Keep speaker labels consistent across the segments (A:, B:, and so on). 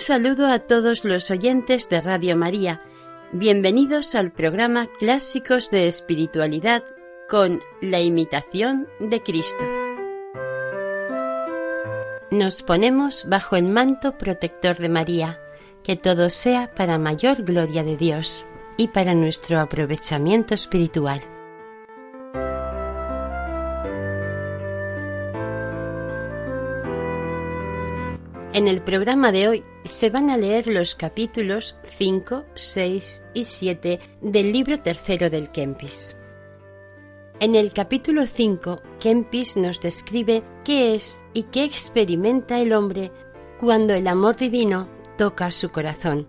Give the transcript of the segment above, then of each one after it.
A: Saludo a todos los oyentes de Radio María. Bienvenidos al programa Clásicos de Espiritualidad con la imitación de Cristo. Nos ponemos bajo el manto protector de María, que todo sea para mayor gloria de Dios y para nuestro aprovechamiento espiritual. En el programa de hoy se van a leer los capítulos 5, 6 y 7 del libro tercero del Kempis. En el capítulo 5, Kempis nos describe qué es y qué experimenta el hombre cuando el amor divino toca su corazón.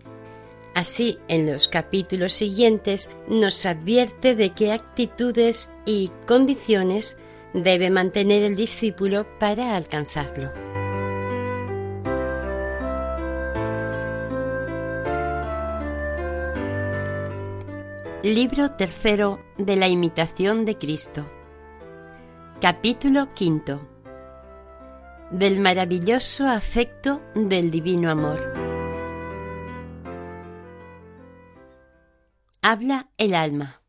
A: Así, en los capítulos siguientes nos advierte de qué actitudes y condiciones debe mantener el discípulo para alcanzarlo. Libro tercero de la imitación de Cristo. Capítulo quinto. Del maravilloso afecto del divino amor. Habla el alma.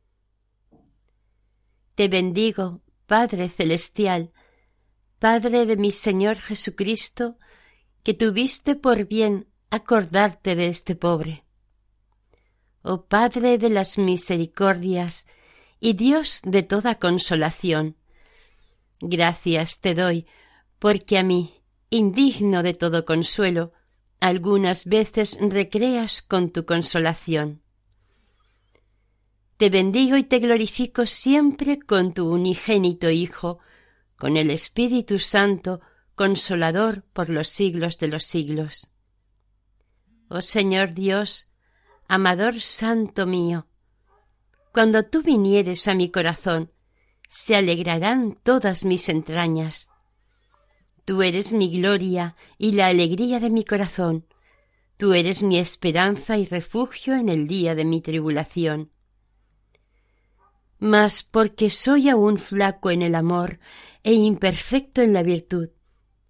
A: Te bendigo, Padre Celestial, Padre de mi Señor Jesucristo, que tuviste por bien acordarte de este pobre Oh Padre de las misericordias y Dios de toda consolación, gracias te doy porque a mí, indigno de todo consuelo, algunas veces recreas con tu consolación. Te bendigo y te glorifico siempre con tu unigénito Hijo, con el Espíritu Santo, consolador por los siglos de los siglos. Oh Señor Dios, amador santo mío. Cuando tú vinieres a mi corazón, se alegrarán todas mis entrañas. Tú eres mi gloria y la alegría de mi corazón. Tú eres mi esperanza y refugio en el día de mi tribulación. Mas porque soy aún flaco en el amor e imperfecto en la virtud,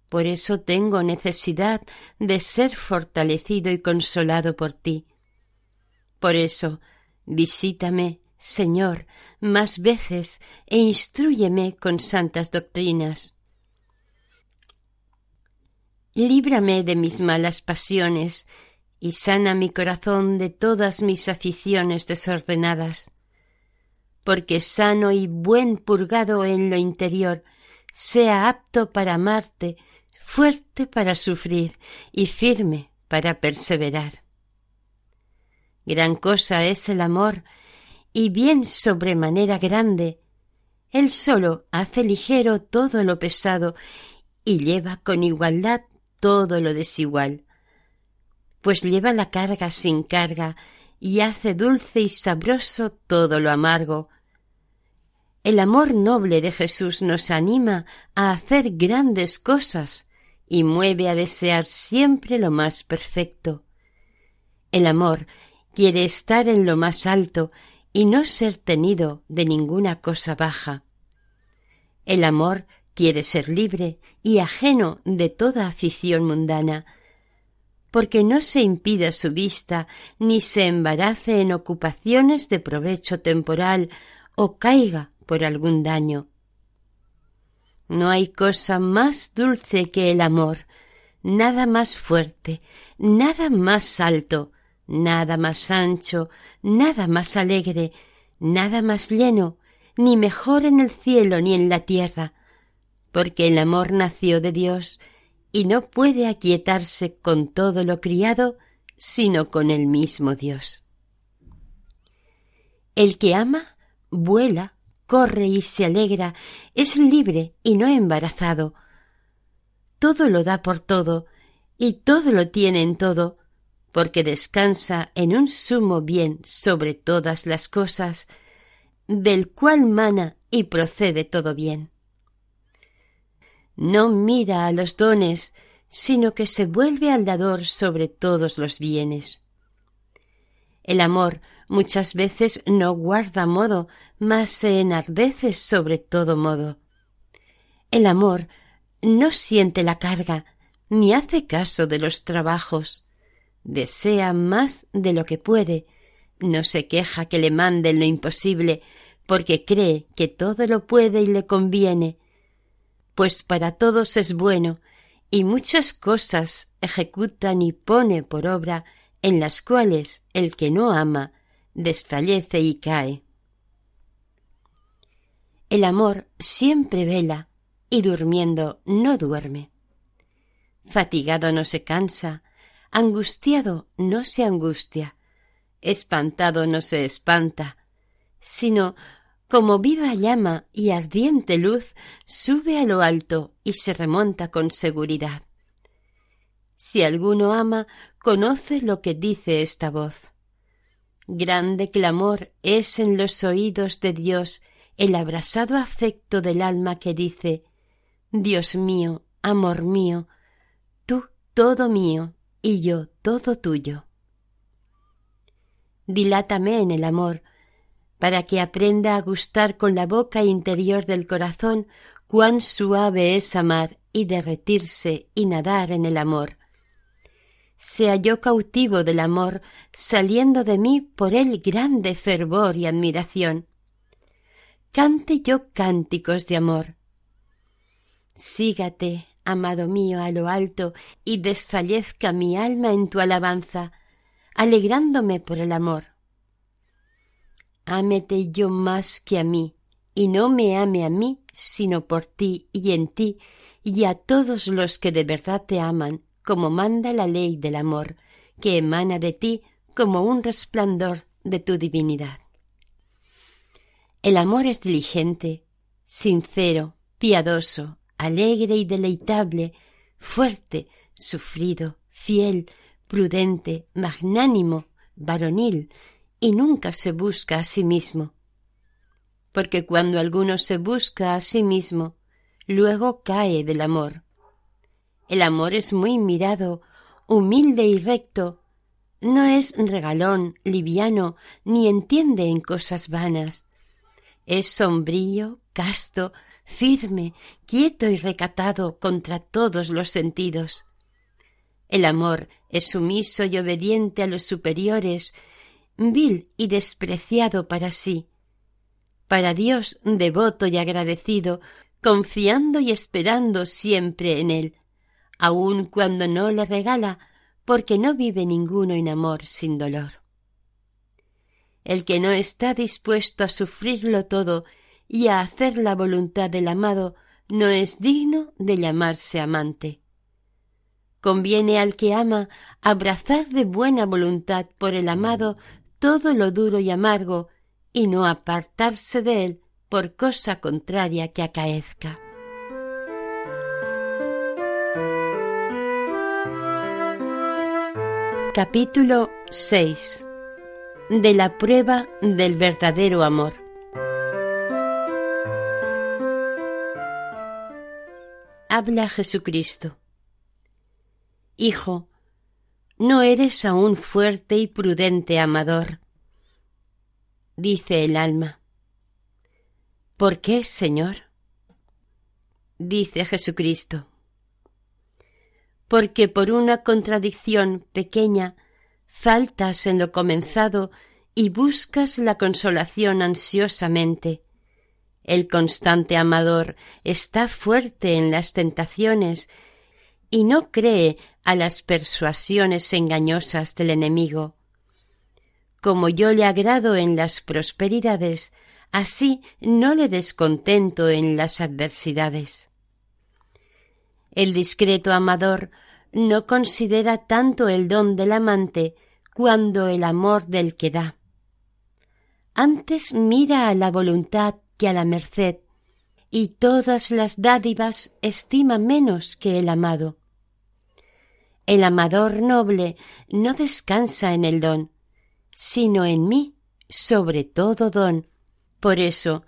A: por eso tengo necesidad de ser fortalecido y consolado por ti. Por eso, visítame, Señor, más veces e instruyeme con santas doctrinas. Líbrame de mis malas pasiones y sana mi corazón de todas mis aficiones desordenadas, porque sano y buen purgado en lo interior, sea apto para amarte, fuerte para sufrir y firme para perseverar. Gran cosa es el amor, y bien sobremanera grande. Él solo hace ligero todo lo pesado y lleva con igualdad todo lo desigual. Pues lleva la carga sin carga y hace dulce y sabroso todo lo amargo. El amor noble de Jesús nos anima a hacer grandes cosas y mueve a desear siempre lo más perfecto. El amor quiere estar en lo más alto y no ser tenido de ninguna cosa baja. El amor quiere ser libre y ajeno de toda afición mundana, porque no se impida su vista ni se embarace en ocupaciones de provecho temporal o caiga por algún daño. No hay cosa más dulce que el amor, nada más fuerte, nada más alto, nada más ancho, nada más alegre, nada más lleno, ni mejor en el cielo ni en la tierra, porque el amor nació de Dios y no puede aquietarse con todo lo criado, sino con el mismo Dios. El que ama vuela corre y se alegra, es libre y no embarazado. Todo lo da por todo, y todo lo tiene en todo, porque descansa en un sumo bien sobre todas las cosas, del cual mana y procede todo bien. No mira a los dones, sino que se vuelve al dador sobre todos los bienes. El amor muchas veces no guarda modo, mas se enardece sobre todo modo. El amor no siente la carga, ni hace caso de los trabajos. Desea más de lo que puede, no se queja que le manden lo imposible, porque cree que todo lo puede y le conviene, pues para todos es bueno, y muchas cosas ejecutan y pone por obra en las cuales el que no ama desfallece y cae. El amor siempre vela y durmiendo no duerme. Fatigado no se cansa, angustiado no se angustia, espantado no se espanta, sino como viva llama y ardiente luz, sube a lo alto y se remonta con seguridad. Si alguno ama, conoce lo que dice esta voz. Grande clamor es en los oídos de Dios el abrasado afecto del alma que dice Dios mío, amor mío, tú todo mío y yo todo tuyo. Dilátame en el amor, para que aprenda a gustar con la boca interior del corazón cuán suave es amar y derretirse y nadar en el amor. Sea yo cautivo del amor, saliendo de mí por él grande fervor y admiración. Cante yo cánticos de amor. Sígate, amado mío, a lo alto, y desfallezca mi alma en tu alabanza, alegrándome por el amor ámete yo más que a mí, y no me ame a mí, sino por ti y en ti, y a todos los que de verdad te aman, como manda la ley del amor, que emana de ti como un resplandor de tu divinidad. El amor es diligente, sincero, piadoso, alegre y deleitable, fuerte, sufrido, fiel, prudente, magnánimo, varonil, y nunca se busca a sí mismo. Porque cuando alguno se busca a sí mismo, luego cae del amor. El amor es muy mirado, humilde y recto, no es regalón, liviano, ni entiende en cosas vanas. Es sombrío, casto, firme, quieto y recatado contra todos los sentidos. El amor es sumiso y obediente a los superiores vil y despreciado para sí, para Dios devoto y agradecido, confiando y esperando siempre en Él, aun cuando no le regala, porque no vive ninguno en amor sin dolor. El que no está dispuesto a sufrirlo todo y a hacer la voluntad del amado, no es digno de llamarse amante. Conviene al que ama abrazar de buena voluntad por el amado todo lo duro y amargo y no apartarse de él por cosa contraria que acaezca. Capítulo 6 De la prueba del verdadero amor Habla Jesucristo Hijo, no eres aún fuerte y prudente amador. Dice el alma. ¿Por qué, Señor? Dice Jesucristo. Porque por una contradicción pequeña faltas en lo comenzado y buscas la consolación ansiosamente. El constante amador está fuerte en las tentaciones y no cree a las persuasiones engañosas del enemigo. Como yo le agrado en las prosperidades, así no le descontento en las adversidades. El discreto amador no considera tanto el don del amante cuando el amor del que da. Antes mira a la voluntad a la merced, y todas las dádivas estima menos que el amado. El amador noble no descansa en el don, sino en mí, sobre todo don. Por eso,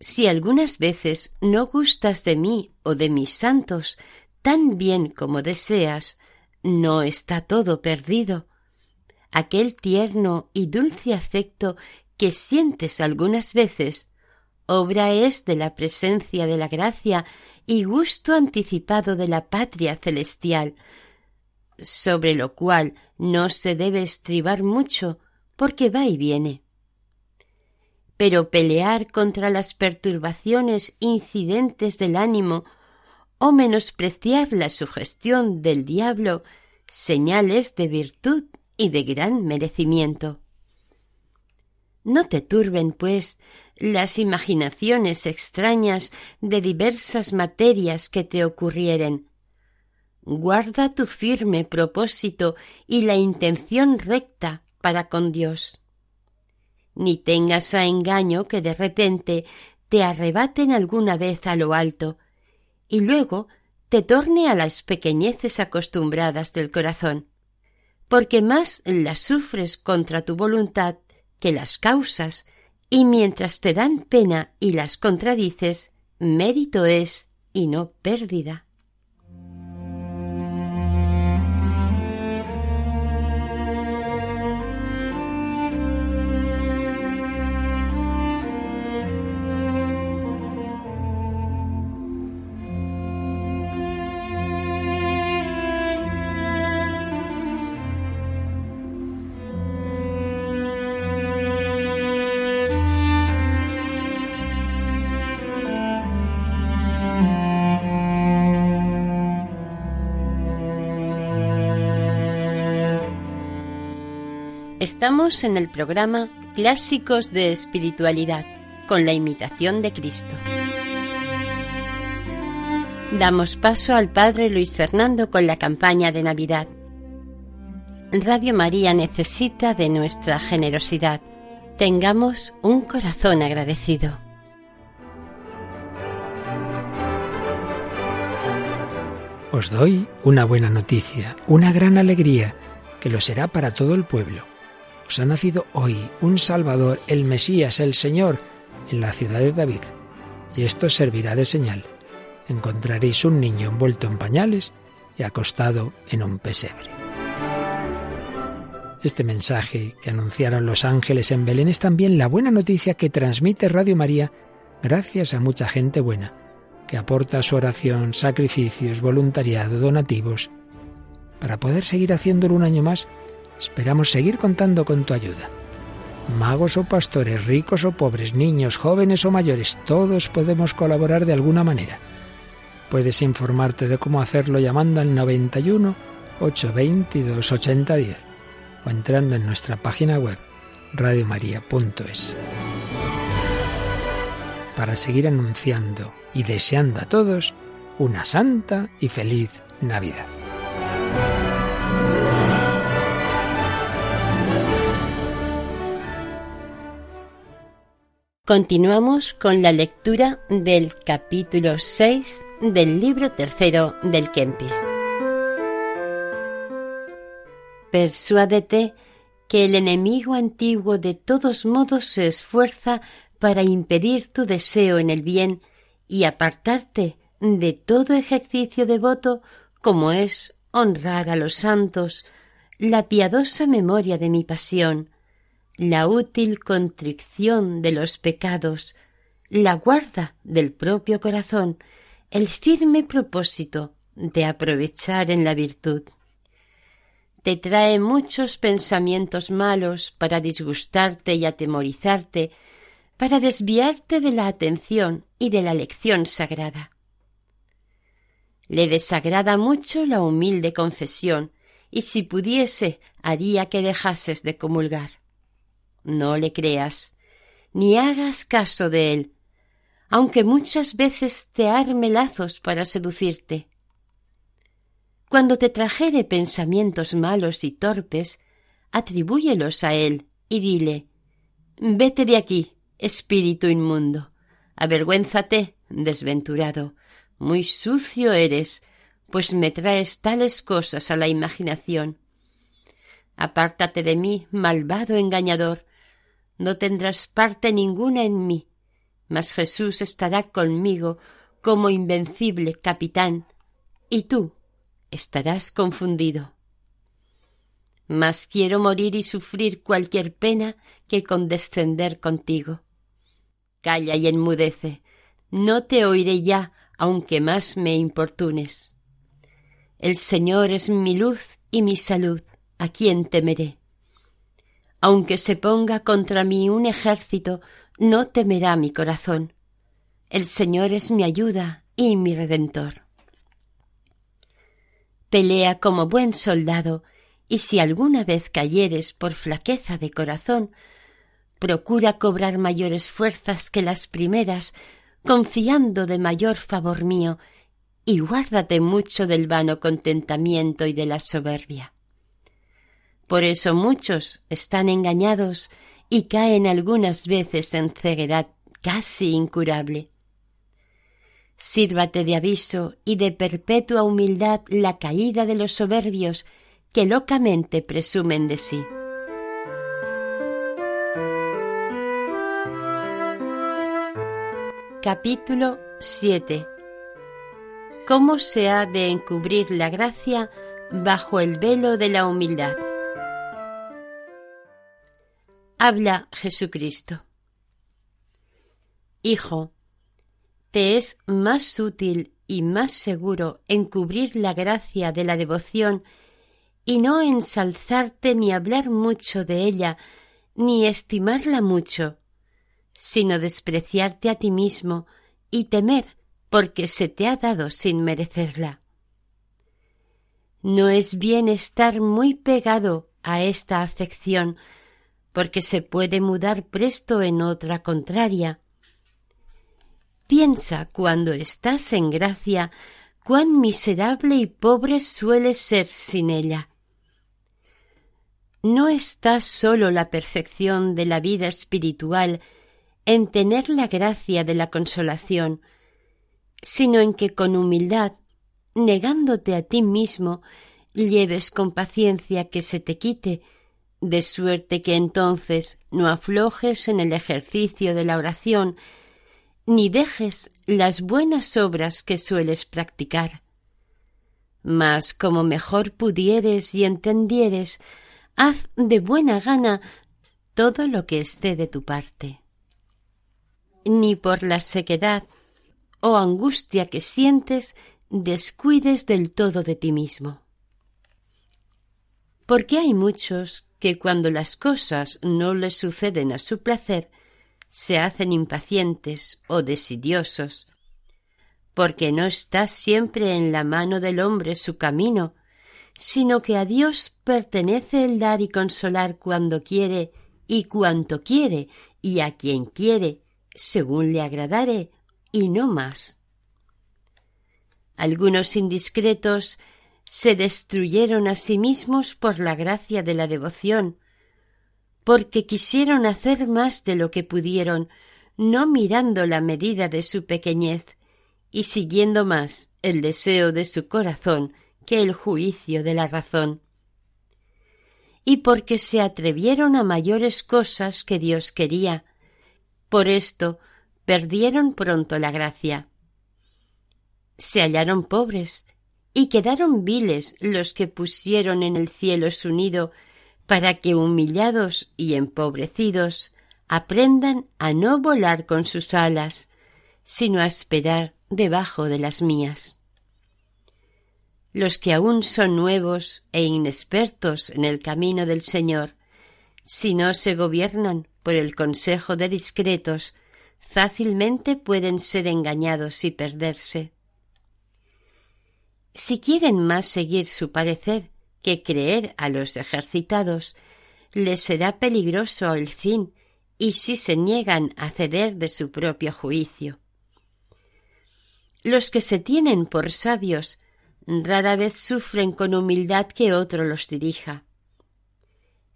A: si algunas veces no gustas de mí o de mis santos tan bien como deseas, no está todo perdido. Aquel tierno y dulce afecto que sientes algunas veces, obra es de la presencia de la gracia y gusto anticipado de la patria celestial, sobre lo cual no se debe estribar mucho, porque va y viene. Pero pelear contra las perturbaciones incidentes del ánimo o menospreciar la sugestión del diablo, señales de virtud y de gran merecimiento. No te turben, pues, las imaginaciones extrañas de diversas materias que te ocurrieren. Guarda tu firme propósito y la intención recta para con Dios. Ni tengas a engaño que de repente te arrebaten alguna vez a lo alto y luego te torne a las pequeñeces acostumbradas del corazón, porque más las sufres contra tu voluntad que las causas, y mientras te dan pena y las contradices, mérito es y no pérdida. Estamos en el programa Clásicos de Espiritualidad con la imitación de Cristo. Damos paso al Padre Luis Fernando con la campaña de Navidad. Radio María necesita de nuestra generosidad. Tengamos un corazón agradecido.
B: Os doy una buena noticia, una gran alegría, que lo será para todo el pueblo os ha nacido hoy un Salvador, el Mesías, el Señor, en la ciudad de David. Y esto servirá de señal. Encontraréis un niño envuelto en pañales y acostado en un pesebre. Este mensaje que anunciaron los ángeles en Belén es también la buena noticia que transmite Radio María gracias a mucha gente buena, que aporta su oración, sacrificios, voluntariado, donativos, para poder seguir haciéndolo un año más Esperamos seguir contando con tu ayuda. Magos o pastores, ricos o pobres, niños, jóvenes o mayores, todos podemos colaborar de alguna manera. Puedes informarte de cómo hacerlo llamando al 91 822 8010 o entrando en nuestra página web radiomaria.es. Para seguir anunciando y deseando a todos una santa y feliz Navidad.
A: Continuamos con la lectura del capítulo 6 del libro tercero del Kempis. Persuádete que el enemigo antiguo de todos modos se esfuerza para impedir tu deseo en el bien y apartarte de todo ejercicio devoto como es honrar a los santos, la piadosa memoria de mi pasión, la útil contrición de los pecados, la guarda del propio corazón, el firme propósito de aprovechar en la virtud. Te trae muchos pensamientos malos para disgustarte y atemorizarte, para desviarte de la atención y de la lección sagrada. Le desagrada mucho la humilde confesión, y si pudiese haría que dejases de comulgar. No le creas, ni hagas caso de él, aunque muchas veces te arme lazos para seducirte. Cuando te trajere pensamientos malos y torpes, atribúyelos a él y dile Vete de aquí, espíritu inmundo, Avergüénzate, desventurado, muy sucio eres, pues me traes tales cosas a la imaginación. Apártate de mí, malvado engañador, no tendrás parte ninguna en mí, mas Jesús estará conmigo como invencible capitán, y tú estarás confundido. Mas quiero morir y sufrir cualquier pena que condescender contigo. Calla y enmudece, no te oiré ya, aunque más me importunes. El Señor es mi luz y mi salud, ¿a quién temeré? Aunque se ponga contra mí un ejército, no temerá mi corazón. El Señor es mi ayuda y mi redentor. Pelea como buen soldado, y si alguna vez cayeres por flaqueza de corazón, procura cobrar mayores fuerzas que las primeras, confiando de mayor favor mío, y guárdate mucho del vano contentamiento y de la soberbia. Por eso muchos están engañados y caen algunas veces en ceguedad casi incurable. Sírvate de aviso y de perpetua humildad la caída de los soberbios que locamente presumen de sí. Capítulo 7 ¿Cómo se ha de encubrir la gracia bajo el velo de la humildad? Habla Jesucristo. Hijo, te es más útil y más seguro encubrir la gracia de la devoción y no ensalzarte ni hablar mucho de ella, ni estimarla mucho, sino despreciarte a ti mismo y temer porque se te ha dado sin merecerla. No es bien estar muy pegado a esta afección, porque se puede mudar presto en otra contraria. Piensa cuando estás en gracia cuán miserable y pobre sueles ser sin ella. No está sólo la perfección de la vida espiritual en tener la gracia de la consolación, sino en que con humildad, negándote a ti mismo, lleves con paciencia que se te quite de suerte que entonces no aflojes en el ejercicio de la oración, ni dejes las buenas obras que sueles practicar. Mas como mejor pudieres y entendieres, haz de buena gana todo lo que esté de tu parte. Ni por la sequedad o angustia que sientes descuides del todo de ti mismo. Porque hay muchos que cuando las cosas no les suceden a su placer, se hacen impacientes o desidiosos, porque no está siempre en la mano del hombre su camino, sino que a Dios pertenece el dar y consolar cuando quiere y cuanto quiere y a quien quiere, según le agradare, y no más. Algunos indiscretos se destruyeron a sí mismos por la gracia de la devoción, porque quisieron hacer más de lo que pudieron, no mirando la medida de su pequeñez y siguiendo más el deseo de su corazón que el juicio de la razón. Y porque se atrevieron a mayores cosas que Dios quería, por esto perdieron pronto la gracia. Se hallaron pobres y quedaron viles los que pusieron en el cielo su nido, para que humillados y empobrecidos aprendan a no volar con sus alas, sino a esperar debajo de las mías. Los que aún son nuevos e inexpertos en el camino del Señor, si no se gobiernan por el consejo de discretos, fácilmente pueden ser engañados y perderse. Si quieren más seguir su parecer que creer a los ejercitados, les será peligroso el fin y si se niegan a ceder de su propio juicio. Los que se tienen por sabios rara vez sufren con humildad que otro los dirija.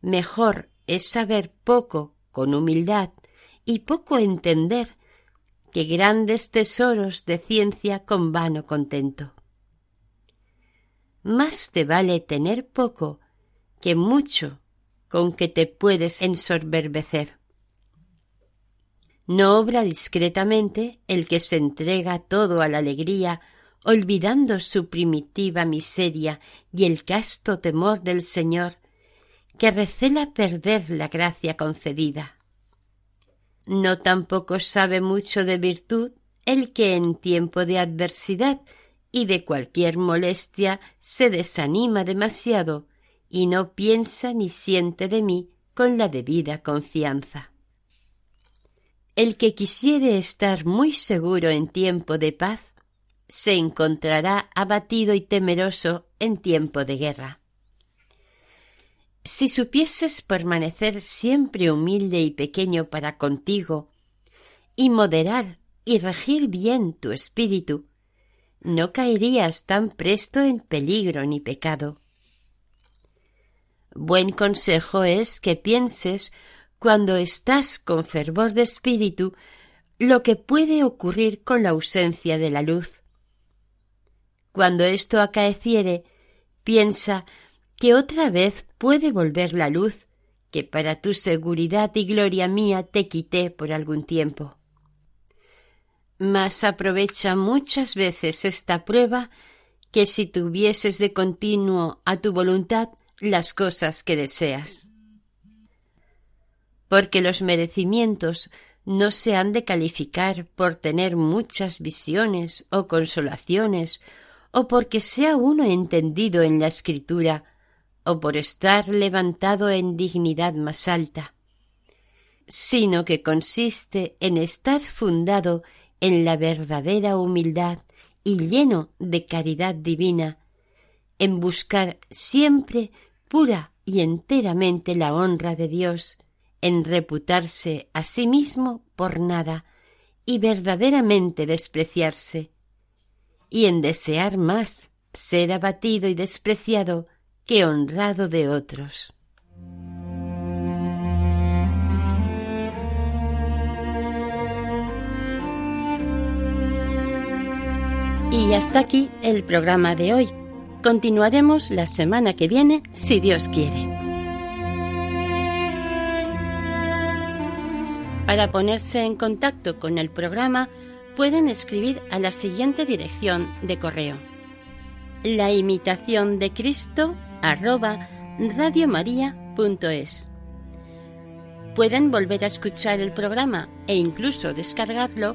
A: Mejor es saber poco con humildad y poco entender que grandes tesoros de ciencia con vano contento. Más te vale tener poco que mucho con que te puedes ensorberbecer. No obra discretamente el que se entrega todo a la alegría, olvidando su primitiva miseria y el casto temor del Señor, que recela perder la gracia concedida. No tampoco sabe mucho de virtud el que en tiempo de adversidad y de cualquier molestia se desanima demasiado y no piensa ni siente de mí con la debida confianza. El que quisiere estar muy seguro en tiempo de paz, se encontrará abatido y temeroso en tiempo de guerra. Si supieses permanecer siempre humilde y pequeño para contigo, y moderar y regir bien tu espíritu, no caerías tan presto en peligro ni pecado. Buen consejo es que pienses, cuando estás con fervor de espíritu, lo que puede ocurrir con la ausencia de la luz. Cuando esto acaeciere, piensa que otra vez puede volver la luz que para tu seguridad y gloria mía te quité por algún tiempo. Mas aprovecha muchas veces esta prueba que si tuvieses de continuo a tu voluntad las cosas que deseas. Porque los merecimientos no se han de calificar por tener muchas visiones o consolaciones, o porque sea uno entendido en la escritura, o por estar levantado en dignidad más alta, sino que consiste en estar fundado en la verdadera humildad y lleno de caridad divina, en buscar siempre pura y enteramente la honra de Dios, en reputarse a sí mismo por nada y verdaderamente despreciarse, y en desear más ser abatido y despreciado que honrado de otros. Y hasta aquí el programa de hoy. Continuaremos la semana que viene, si Dios quiere. Para ponerse en contacto con el programa, pueden escribir a la siguiente dirección de correo. La imitación de Cristo arroba radiomaria.es. Pueden volver a escuchar el programa e incluso descargarlo